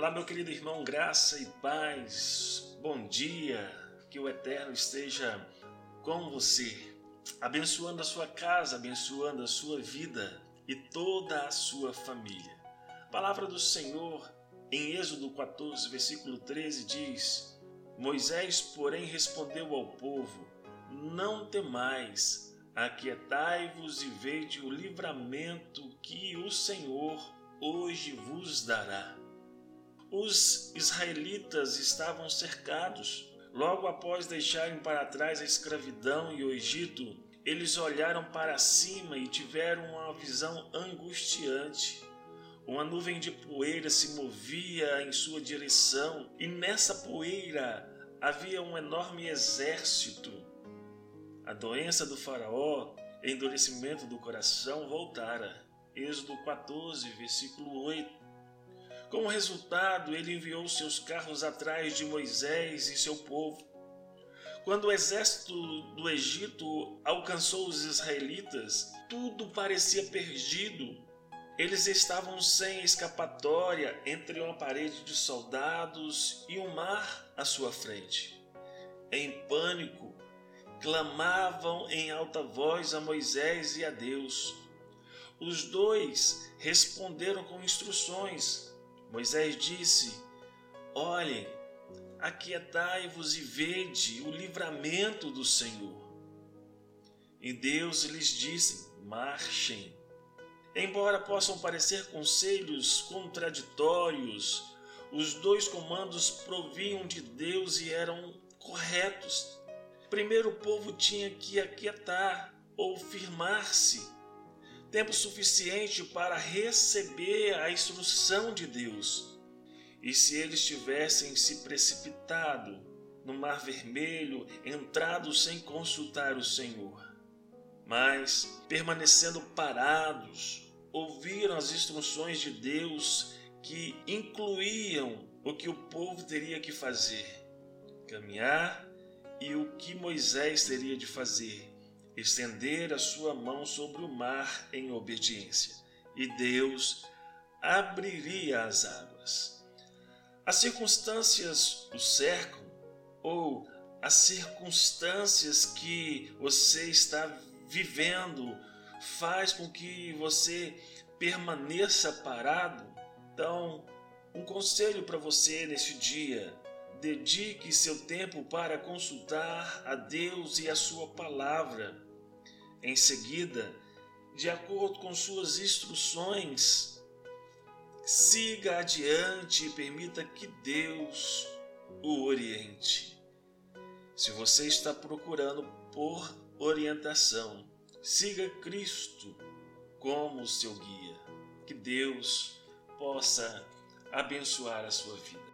Olá, meu querido irmão, graça e paz. Bom dia. Que o Eterno esteja com você, abençoando a sua casa, abençoando a sua vida e toda a sua família. A palavra do Senhor em Êxodo 14, versículo 13 diz: Moisés, porém, respondeu ao povo: Não temais, aquietai-vos e vede o livramento que o Senhor hoje vos dará. Os israelitas estavam cercados. Logo após deixarem para trás a escravidão e o Egito, eles olharam para cima e tiveram uma visão angustiante. Uma nuvem de poeira se movia em sua direção, e nessa poeira havia um enorme exército. A doença do Faraó, endurecimento do coração, voltara. Êxodo 14, versículo 8. Como resultado, ele enviou seus carros atrás de Moisés e seu povo. Quando o exército do Egito alcançou os israelitas, tudo parecia perdido. Eles estavam sem escapatória entre uma parede de soldados e um mar à sua frente. Em pânico, clamavam em alta voz a Moisés e a Deus. Os dois responderam com instruções. Moisés disse: Olhem, aquietai-vos e vede o livramento do Senhor. E Deus lhes disse: Marchem. Embora possam parecer conselhos contraditórios, os dois comandos provinham de Deus e eram corretos. Primeiro o povo tinha que aquietar ou firmar-se tempo suficiente para receber a instrução de Deus. E se eles tivessem se precipitado no Mar Vermelho, entrado sem consultar o Senhor, mas permanecendo parados, ouviram as instruções de Deus que incluíam o que o povo teria que fazer, caminhar e o que Moisés teria de fazer, estender a sua mão sobre o mar em obediência, e Deus abriria as águas. As circunstâncias o cercam, ou as circunstâncias que você está vivendo faz com que você permaneça parado. Então, um conselho para você neste dia: dedique seu tempo para consultar a Deus e a sua palavra. Em seguida, de acordo com suas instruções, siga adiante e permita que Deus o oriente. Se você está procurando por orientação, siga Cristo como seu guia. Que Deus possa abençoar a sua vida.